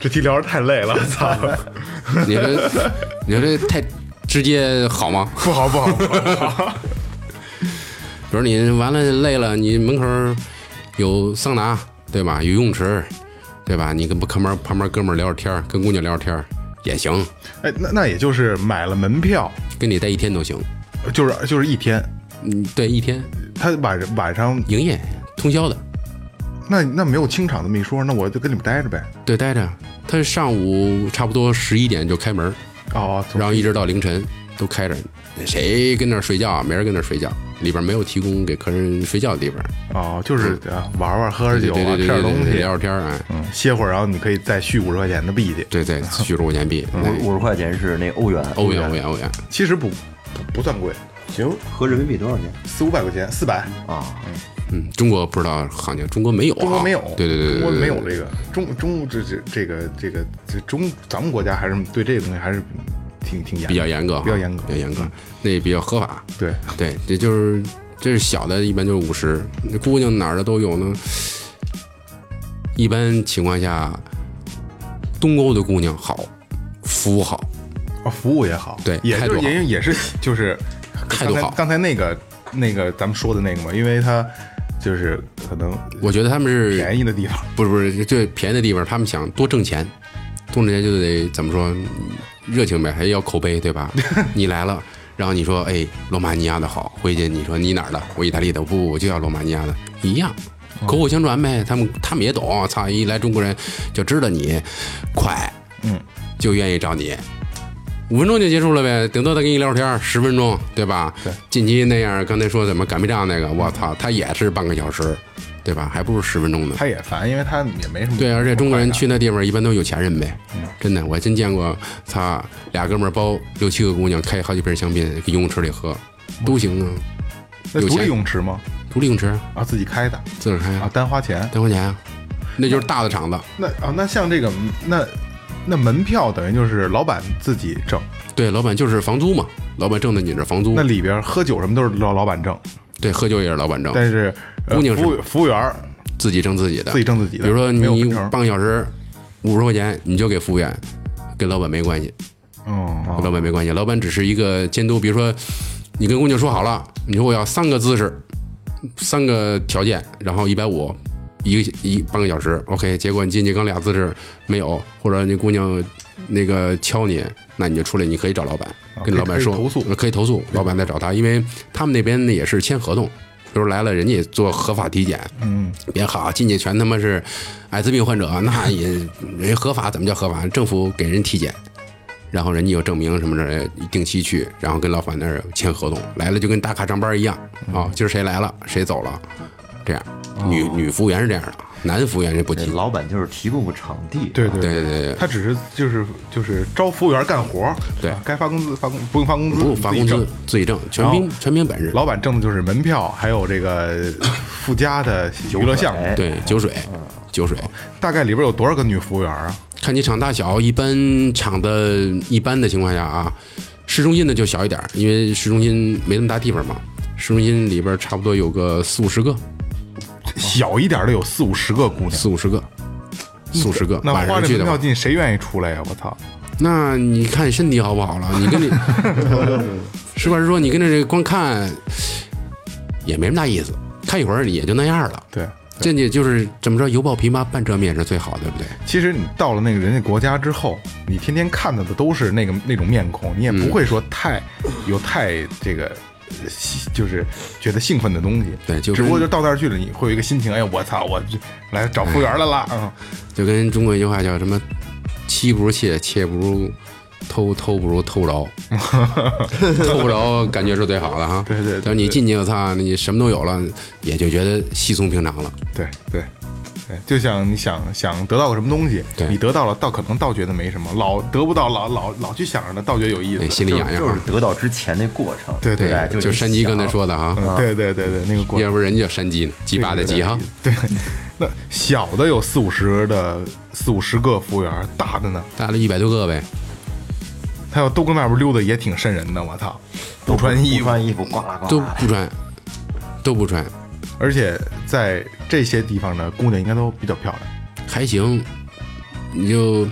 这题聊着太累了，操！(laughs) 你说你说这太直接好吗？不好不好不好，(laughs) 比如你完了累了，你门口有桑拿，对吧？有游泳池，对吧？你跟旁边旁边哥们聊聊天，跟姑娘聊聊天儿也行，哎，那那也就是买了门票，跟你待一天都行。就是就是一天，嗯，对，一天他晚上晚上营业通宵的，那那没有清场这么一说，那我就跟你们待着呗。对，待着。他上午差不多十一点就开门，哦，然后一直到凌晨都开着，谁跟那儿睡觉，没人跟那儿睡觉，里边没有提供给客人睡觉的地方。哦，就是啊玩玩喝喝酒吃点东西，聊聊天儿哎，嗯，歇会儿，然后你可以再续五十块钱的币去。对对，续十块钱币，五五十块钱是那欧元，欧元欧元。欧元，其实不不不算贵，行，合人民币多少钱？四五百块钱，四百。啊？嗯，中国不知道行情，中国没有啊，中国没有，对对对对，中国没有这个。中中这这这个这个这中咱们国家还是对这个东西还是挺挺严，比较严格，比较严格，比较严格，那也比较合法。对，对，这就是这是小的，一般就是五十，那姑娘哪儿的都有呢。一般情况下，东欧的姑娘好，服务好，哦，服务也好，对也态度好就是也也是 (laughs) 就是态度好刚才刚才那个那个咱们说的那个嘛，因为他就是可能我觉得他们是便宜的地方，不是不是最便宜的地方，他们想多挣钱，多挣钱就得怎么说，热情呗，还要口碑，对吧？(laughs) 你来了，然后你说，哎，罗马尼亚的好，回去你说你哪儿的？我意大利的，不，我就要罗马尼亚的，一样，口口相传呗。他们他们也懂，操，一来中国人就知道你快，嗯，就愿意找你。五分钟就结束了呗，顶多再跟你聊会天，十分钟，对吧？对。近期那样，刚才说怎么擀面杖那个，我操，他也是半个小时，对吧？还不如十分钟呢。他也烦，因为他也没什么对，而且中国人去那那地方一般都有钱人呗，真的，我真见过，他，俩哥们儿包六七个姑娘，开好几瓶香槟，给游泳池里喝，都行啊，那独立泳池吗？独立泳池啊，自己开的？自个儿开啊，啊，单花钱。单花钱啊，那就是大的厂子，那啊，那像这个那那门票等于就是老板自己挣，对，老板就是房租嘛，老板挣的你这房租。那，里边喝酒什么都是老老板挣，对，喝酒也是老板挣，但是呃姑娘是服务服务员自己挣自己的，自己挣自己的比如说你半个小时五十块钱，你就给服务员，跟老板没关系，哦，跟老板没关系，老板只是一个监督。比如说，你跟姑娘说好了，你说我要三个姿势，三个条件，然后一百五，一个一半个小时，OK。结果你进去刚俩姿势没有，或者那姑娘那个敲你，那你就出来，你可以找老板，跟老板说可以投诉可以投诉，老板再找他，因为他们那边呢也是签合同。比如来了，人家也做合法体检，嗯，别好进去全他妈是艾滋病患者，那也人合法怎么叫合法？政府给人体检，然后人家有证明什么的，定期去，然后跟老板那儿签合同，来了就跟打卡上班一样啊，今儿谁来了谁走了，这样。女女服务员是这样的，男服务员是不提。老板就是提供个场地，对对对对对对，他只是就是就是招服务员干活，对啊该发工资发工不用发工资，不用发工资自己挣，全凭全凭本事。老板挣的就是门票，还有这个 (coughs) 附加的娱乐项目。哎对酒水，酒水，大概里边有多少个女服务员啊？看你场大小，一般场的一般的情况下啊，市中心的就小一点，因为市中心没那么大地方嘛。市中心里边差不多有个四五十个，小一点的有四五十个姑娘，四五十个，四五十个。那晚花这门票上去的话，进谁愿意出来呀？我操！那你看你身体好不好了？你跟你实话实说，你跟着这光看也没什么大意思，看一会儿也就那样了。对，进去就是怎么着，油抱琵琶半遮面是最好的，对不对？其实你到了那个人家国家之后，你天天看到的都是那个那种面孔，你也不会说太有太这个。就是觉得兴奋的东西，对就只不过就到那儿去了，你会有一个心情，哎呀，我操，我就来找服务员来了，嗯，就跟中国一句话叫什么“妻不如妾，妾不如偷，偷不如偷着 (laughs) ”，偷不着感觉是最好的哈。对对对等你进去，我操，你什么都有了，也就觉得稀松平常了。对对对，就像你想想得到个什么东西，对。你得到了，倒可能倒觉得没什么，老得不到，老老老去想着呢，倒觉得有意，思。心里痒痒啊。就是。得到之前那过程，对对对，就山鸡刚才说的哈，嗯对对对对，那个过程。要不人家叫山鸡呢，鸡巴的鸡哈。对，那小的有四五十的四五十个服务员，大的呢，大的一百多个呗，他要都跟外边溜达，也挺瘆人的。我操，不都穿衣服，不穿衣服，呱啦呱。啦都不穿，都不穿，而且在这些地方的姑娘应该都比较漂亮。还行。你就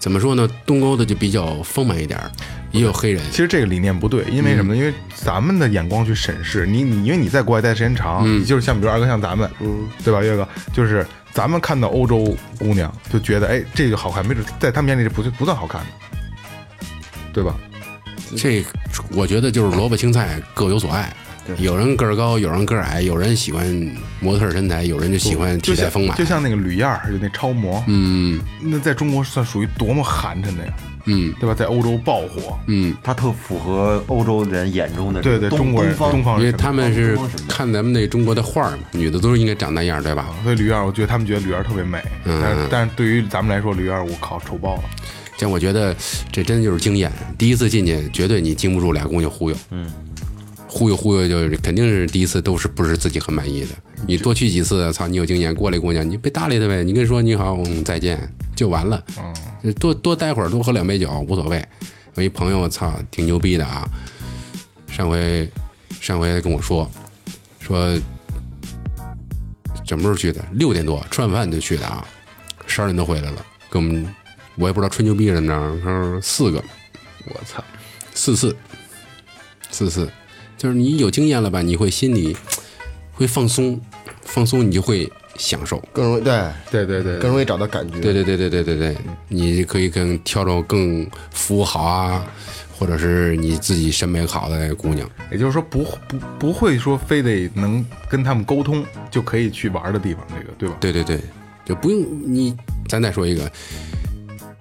怎么说呢？东欧的就比较丰满一点儿，也有黑人。其实这个理念不对，因为什么呢？因为咱们的眼光去审视你，你因为你在国外待时间长，你就是像比如二哥像咱们，嗯，对吧？岳哥就是咱们看到欧洲姑娘就觉得，哎，这个好看，没准在他们眼里是不不算好看的，对吧？这我觉得就是萝卜青菜各有所爱。有人个儿高，有人个儿矮，有人喜欢模特儿身材，有人就喜欢体态丰满。就。像那个吕燕儿，就那超模，嗯。那在中国算属于多么寒碜的呀，嗯。对吧？在欧洲爆火，嗯，他特符合欧洲人眼中的对对，中国人东方东方人因为他们是看咱们那中国的画儿嘛，女的都是应该长那样，对吧？所以吕燕儿，我觉得他们觉得吕燕儿特别美，嗯。但是但是对于咱们来说，吕燕儿我靠丑爆了。像我觉得这真就是经验，第一次进去绝对你经不住俩姑娘忽悠，嗯，忽悠忽悠就是肯定是第一次都是不是自己很满意的。你多去几次，操，你有经验，过来姑娘，你别搭理她呗，你跟她说你好，嗯，再见就完了。嗯，多多待会儿，多喝两杯酒无所谓。我一朋友，操，挺牛逼的啊，上回上回跟我说说什么时候去的？六点多吃完饭就去的啊，十二点多回来了，跟我们我也不知道吹牛逼什么的，他说四个，我操！四次，四次，就是你有经验了吧，你会心里 (tsk) 会放松，放松你就会享受。更容易对，对对对，更容易找到感觉。对对对对对对对，你可以跟挑着更服务好啊，或者是你自己审美好的姑娘。也就是说不不不会说非得能跟他们沟通就可以去玩的地方，这个对吧？对对对，就不用你。咱再说一个，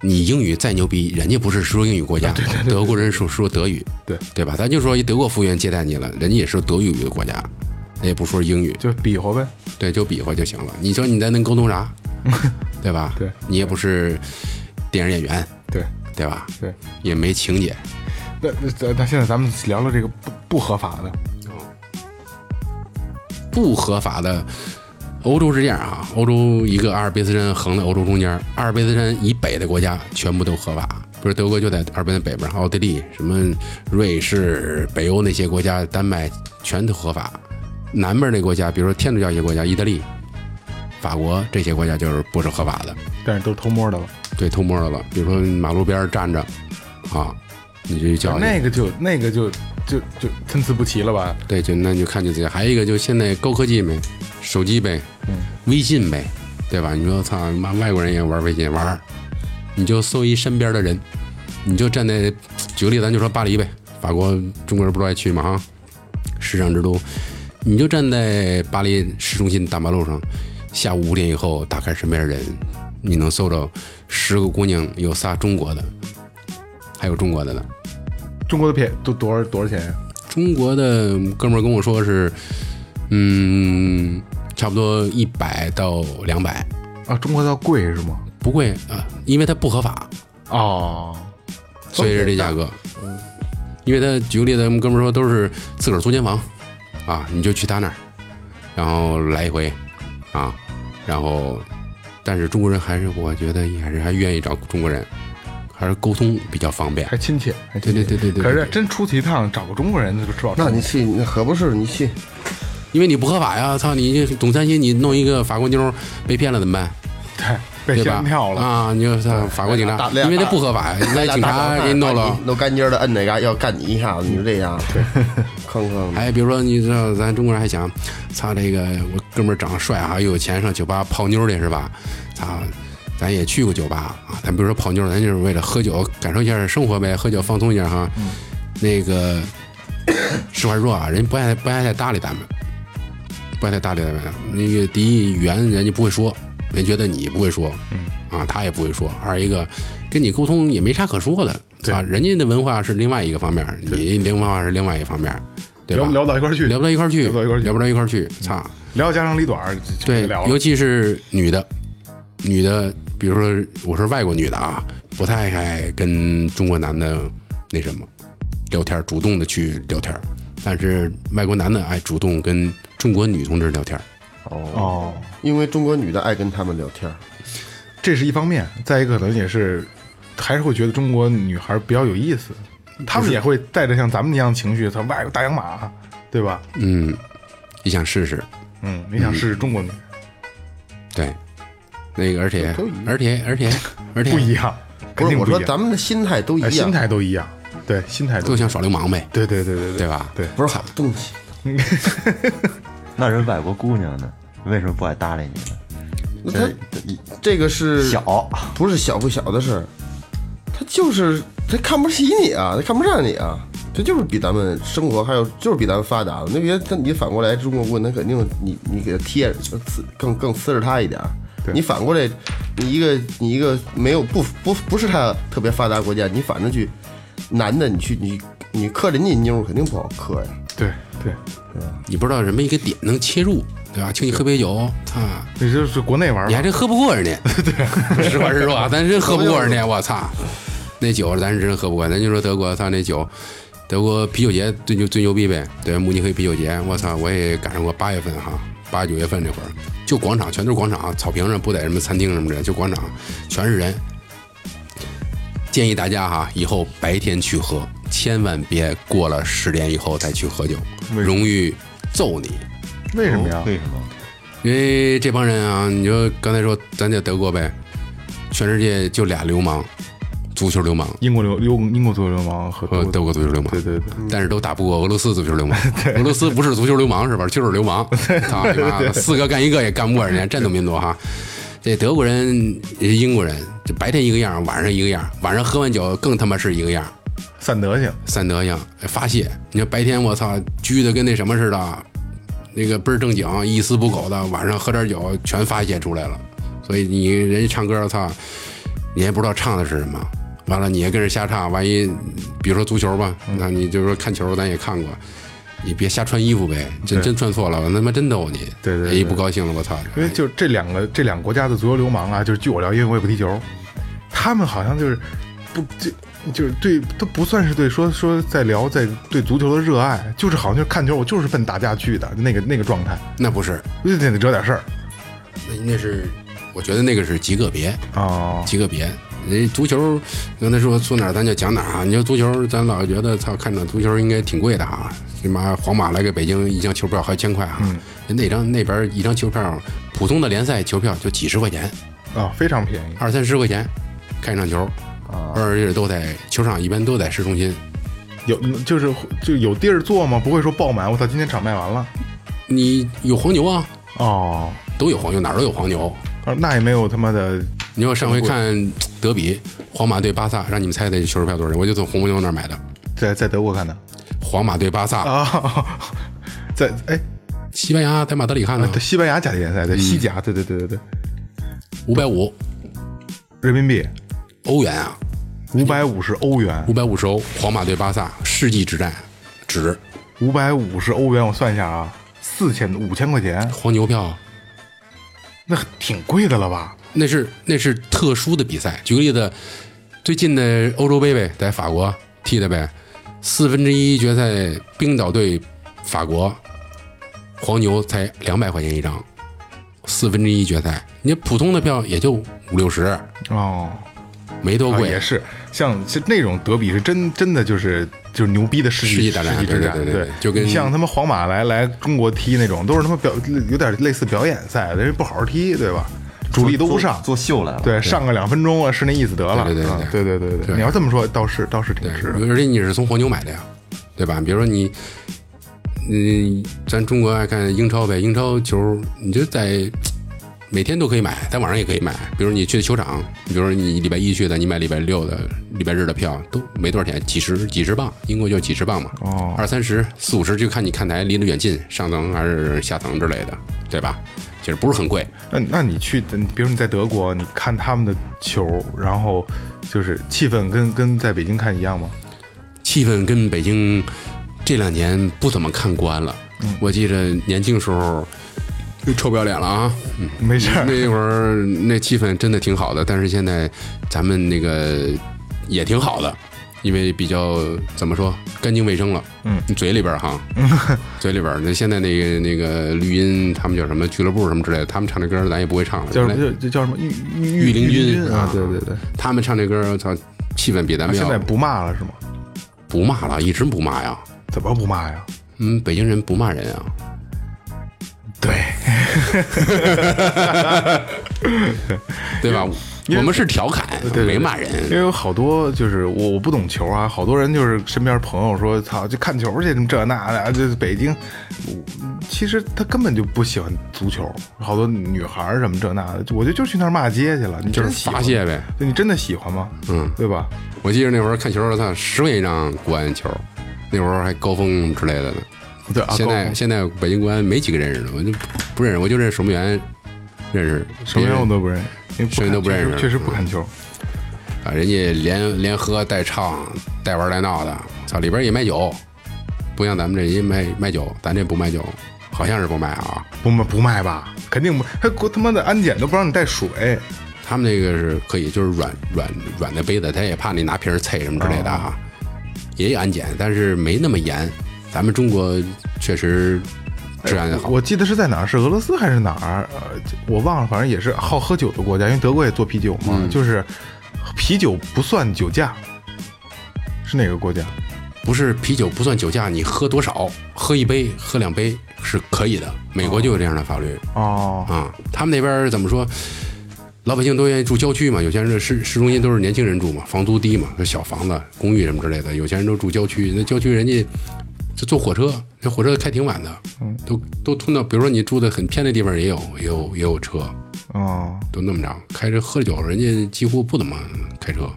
你英语再牛逼，人家不是说英语国家，德国人说说德语，对对吧？咱就说一德国服务员接待你了，人家也是德语的国家，也不说英语，就比划呗。对，就比划就行了。你说你在那沟通啥，(laughs) 对吧？对你也不是电影演员，对对吧？对，也没情节。那那那现在咱们聊聊这个不不合法的，不合法的，欧洲是这样啊，欧洲一个阿尔卑斯山横在欧洲中间，阿尔卑斯山以北的国家全部都合法，比如德国就在阿尔卑斯山北边，奥地利、什么瑞士、北欧那些国家，丹麦全都合法。南边那国家，比如说天主教一些国家，意大利、法国这些国家就是不是合法的，但是都是偷摸的了。对，偷摸的了。比如说马路边站着，啊，你就叫那个就那个就就就参差不齐了吧？对，就那你就看你自己。还有一个就现在高科技呗，手机呗，微信呗，对吧？你说操妈外国人也玩微信玩，你就搜一身边的人，你就站在举个例子，咱就说巴黎呗，法国中国人不都爱去吗？哈，时尚之都，你就站在巴黎市中心大马路上，下午五点以后打开身边的人，你能搜着十个姑娘有仨中国的，还有中国的呢。中国的片都多少多少钱呀？中国的哥们儿跟我说是，嗯，差不多一百到两百，啊，中国的贵是吗？不贵啊，因为它不合法，哦，所以是这价格。嗯因为他举个例子，我们哥们说都是自个儿租间房，啊，你就去他那儿，然后来一回，啊，然后，但是中国人还是我觉得还是还愿意找中国人，还是沟通比较方便。还亲切，还对。对对对对，可是真出去一趟，找个中国人，那就知道。那你去，那可不是你去，因为你不合法呀，操你这东三新，你弄一个法国妞儿被骗了怎么办？对被对吧吓？跳了。啊！你就操法国警察，因为他不合法，那警察给你弄了。都干尖的摁那嘎，要干你一下子，你就这样，(laughs) 坑坑的。还比如说，你知道咱中国人还想，操这个我哥们儿长得帅啊，又有钱，上酒吧泡妞去是吧？操，咱也去过酒吧啊。咱比如说泡妞，咱就是为了喝酒，感受一下生活呗，喝酒放松一下哈。那个 (coughs) 实话实说啊，人不爱不爱再搭理咱们，不爱太搭理他们。那个第一语言人家不会说，人觉得你不会说，嗯啊，他也不会说。二一个跟你沟通也没啥可说的，对吧，人家的文化是另外一个方面，你文化是另外一方面，对吧？聊聊不到一块儿去，聊不到一块儿去，聊不到一块儿去聊不到一块去，操！聊家长里短对尤其是女的，女的，比如说我是外国女的啊，不太爱跟中国男的那什么聊天，主动的去聊天，但是外国男的爱主动跟中国女同志聊天。哦，因为中国女的爱跟他们聊天儿，这是一方面，再一个可能也是还是会觉得中国女孩比较有意思，他们也会带着像咱们那样的情绪，他外国大洋马，对吧？嗯，你想试试？嗯，你想试试中国女，对，那个而且而且而且而且不一样，肯不是我说。咱们的心态都一样，心，态都一样，对，心态都都想耍流氓呗，对对对对对对吧？对，不是好东西。(laughs) 那人外国姑娘呢？为什么不爱搭理你呢？那他这个是小，不是小不小的事儿，他就是他看不起你啊，他看不上你啊，这就是比咱们生活还有就是比咱们发达的。那别他你反过来中国问那肯定你你给他贴着刺更更呲着他一点儿。你反过来，你一个你一个没有不不不是他特别发达国家，你反正去男的你去你你磕人家妞肯定不好磕呀。对对，你不知道什么一个点能切入，对吧？请你喝杯酒，啊，这就是国内玩法你还。真喝不过人家。对，(laughs) 实话实说啊，咱真喝不过人家。(laughs) 我操，那酒咱是真喝不过。咱就说德国，操那酒，德国啤酒节最牛最牛逼呗。对，慕尼黑啤酒节，我操，我也赶上过八月份哈，八九月份那会儿，就广场全都是广场，草坪上不在什么餐厅什么的，就广场全是人。建议大家哈，以后白天去喝，千万别过了十点以后再去喝酒，容易揍你。为什么呀？为什么？因为这帮人啊，你就刚才说咱在德国呗，全世界就俩流氓，足球流氓英国流英英国足球流氓和和德国足球流氓，对对对，但是都打不过俄罗斯足球流氓。(laughs) 俄罗斯不是足球流氓是吧？就是流氓，操你妈的，(laughs) 四个干一个也干不过人家战斗民族哈。这德国人、英国人，这白天一个样，晚上一个样，晚上喝完酒更他妈是一个样，散德性。散德性发泄。你说白天我操拘的跟那什么似的，那个倍儿正经，一丝不苟的，晚上喝点酒全发泄出来了。所以你人家唱歌，我操，你也不知道唱的是什么。完了，你也跟着瞎唱，万一比如说足球吧，那你就说看球，咱也看过，你别瞎穿衣服呗，真真穿错了，我他妈真逗你。对对对一不高兴了，我操！因为就这两个这两个国家的足球流氓啊，就是据我了解，因为我也不踢球，他们好像就是不就就是对都不算是对说说在聊在对足球的热爱，就是好像就是看球我就是奔打架去的那个那个状态，那不是，那得惹点事儿。那那是我觉得那个是极个别，哦，极个别。那足球刚才说说哪儿咱就讲哪儿啊。你说足球，咱老觉得操，看场足球应该挺贵的啊。他妈皇马来个北京一张球票好几千块哈，那张那边一张球票，普通的联赛球票就几十块钱，啊，非常便宜。二三十块钱看一场球，啊而且都在球场，一般都在市中心。有就是就有地儿坐吗？不会说爆满，我操，今天场卖完了。你有黄牛啊，哦，都有黄牛，哪儿都有黄牛。啊那也没有他妈的你要上回看德比，皇马对巴萨，让你们猜猜球票多少钱？我就从红牛那儿买的。在在德国看的。皇马对巴萨，啊，(laughs) 在哎，西班牙在马德里看的，在西班牙甲级联赛，在西甲，对对对对对，五百五。人民币？欧元啊，五百五十欧元。五，百五十欧。皇马对巴萨世纪之战，值。五百五十欧元，我算一下啊，四千五千块钱，黄牛票。那挺贵的了吧？那是那是特殊的比赛。举个例子，最近的欧洲杯呗，在法国踢的呗，四分之一决赛，冰岛队法国，黄牛才两百块钱一张，四分之一决赛，你普通的票也就五六十，哦，没多贵。啊也是，像是那种德比是真真的就是就是牛逼的世纪大战世纪之战，对对对对就跟你像他们皇马来来中国踢那种，都是他妈表有点类似表演赛，人家不好好踢，对吧？主力都不上，做秀来了。对，上个两分钟啊，是那意思得了。对对对啊对对对对，你要这么说，倒是倒是挺对，值。而且你是从黄牛买的呀，对吧？比如说你，嗯，咱中国爱看英超呗，英超球你就在每天都可以买，在网上也可以买。比如你去球场，比如说你礼拜一去的，你买礼拜六的、礼拜日的票都没多少钱，几十几十磅，英国就几十磅嘛，哦二三十、四五十，就看你看台离得远近，上层还是下层之类的，对吧？其实不是很贵，那那你去，比如你在德国，你看他们的球，然后就是气氛跟跟在北京看一样吗？气氛跟北京这两年不怎么看惯了。我记得年轻时候臭不要脸了啊！嗯，没事儿，那会儿那气氛真的挺好的，但是现在咱们那个也挺好的，因为比较怎么说干净卫生了。嗯，嘴里边儿哈，(laughs) 嘴里边那现在那个那个绿茵，他们叫什么俱乐部什么之类的，他们唱这歌咱也不会唱了。叫什么叫叫叫什么御御林军军啊啊？对对对，他们唱这歌，操，气氛比咱们现在不骂了是吗？不骂了，一直不骂呀。怎么不骂呀？嗯，北京人不骂人啊。对，(laughs) (laughs) 对吧？我们是调侃，没骂人。因为有好多就是我我不懂球啊，好多人就是身边朋友说，操，就看球去，这那的，就是北京。其实他根本就不喜欢足球，好多女孩什么这那的，我就就去那儿骂街去了。你就是真发泄呗。对你真的喜欢吗？嗯，对吧？我记得那会儿看球，操，十块钱一张国安球，那会儿还高峰之类的呢。对啊，现在现在北京国安没几个认识的，我就不认识，我就认识守门员，认识什么人我都不认识，因为谁都不认识确实不看球。啊，人家连连喝带唱带玩带闹的，操，里边也卖酒，不像咱们这人卖卖酒，咱这不卖酒，好像是不卖啊。不卖不卖吧？肯定不，他国他妈的安检都不让你带水。他们那个是可以，就是软软软的杯子，他也怕你拿瓶儿啐什么之类的哈，也有安检，但是没那么严。咱们中国确实治安好，我记得是在哪儿？是俄罗斯还是哪儿？呃，我忘了，反正也是好喝酒的国家，因为德国也做啤酒嘛，嗯就是啤酒不算酒驾，是哪个国家？不是啤酒不算酒驾，你喝多少，喝一杯、喝两杯是可以的。美国就有这样的法律哦，啊，他们那边怎么说？老百姓都愿意住郊区嘛，有钱人市市中心都是年轻人住嘛，房租低嘛，就小房子、公寓什么之类的，有钱人都住郊区。那郊区人家就坐火车，那火车开挺晚的，都都通到，比如说你住的很偏的地方也有，也有也有车，哦，都那么着，开车喝酒，人家几乎不怎么开车。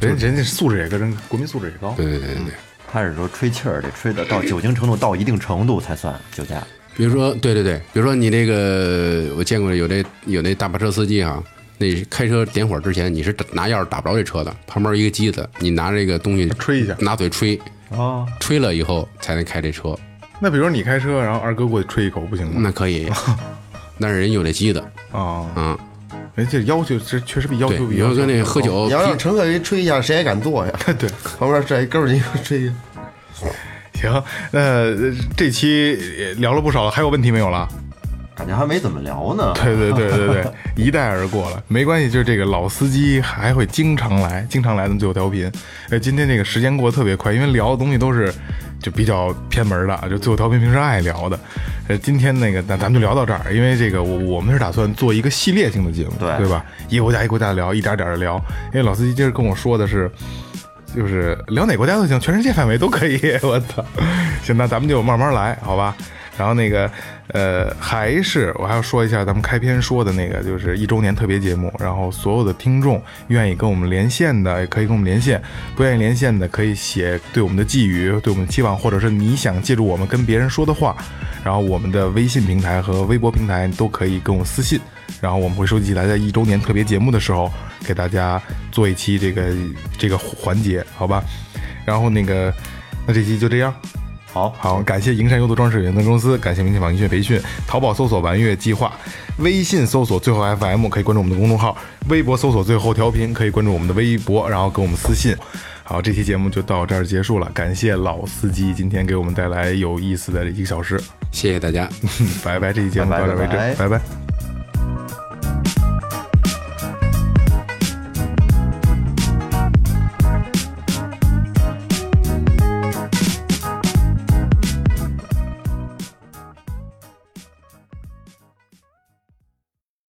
人人家素质也高，人国民素质也高。对对对对对。他是说吹气儿得吹的到酒精程度到一定程度才算酒驾。比如说，对对对，比如说你那个，我见过有那有那大巴车司机哈，那开车点火之前，你是拿钥匙打不着这车的，旁边一个机子，你拿这个东西吹一下拿嘴吹，哦，吹了以后才能开这车，那比如你开车，然后二哥过去吹一口，不行吗？那可以，(laughs) 但是人有这机子啊，嗯，人家要求这确实比要对，求比要求那喝高酒你要让乘客给吹一下，谁还敢坐呀？(laughs) 对，旁边站一根儿，你吹一下。行，那呃这期也聊了不少了，还有问题没有了？感觉还没怎么聊呢。对对对对对，(laughs) 一带而过了，没关系，就是这个老司机还会经常来，经常来咱们最后调频。呃，今天这个时间过得特别快，因为聊的东西都是就比较偏门的，就最后调频平时爱聊的。呃，今天那个那咱们就聊到这儿，因为这个我我们是打算做一个系列性的节目，对对吧？一个国家一个国家地聊，一点点的聊。因为老司机今儿跟我说的是。就是聊哪国家都行，全世界范围都可以。(laughs) 我操，行，那咱们就慢慢来，好吧？然后那个，呃，还是我还要说一下咱们开篇说的那个，就是一周年特别节目。然后所有的听众愿意跟我们连线的，也可以跟我们连线；不愿意连线的，可以写对我们的寄语、对我们的期望，或者是你想借助我们跟别人说的话。然后我们的微信平台和微博平台都可以跟我私信。然后我们会收集起来，在一周年特别节目的时候，给大家做一期这个这个环节，好吧？然后那个，那这期就这样。好，好，感谢营山优度装饰有限公司，感谢明天网音乐培训，淘宝搜索玩乐计划，微信搜索最后 FM 可以关注我们的公众号，微博搜索最后调频可以关注我们的微博，然后给我们私信。好，这期节目就到这儿结束了，感谢老司机今天给我们带来有意思的一个小时，谢谢大家。(laughs) 拜拜，这期节目到这儿为止，拜拜拜拜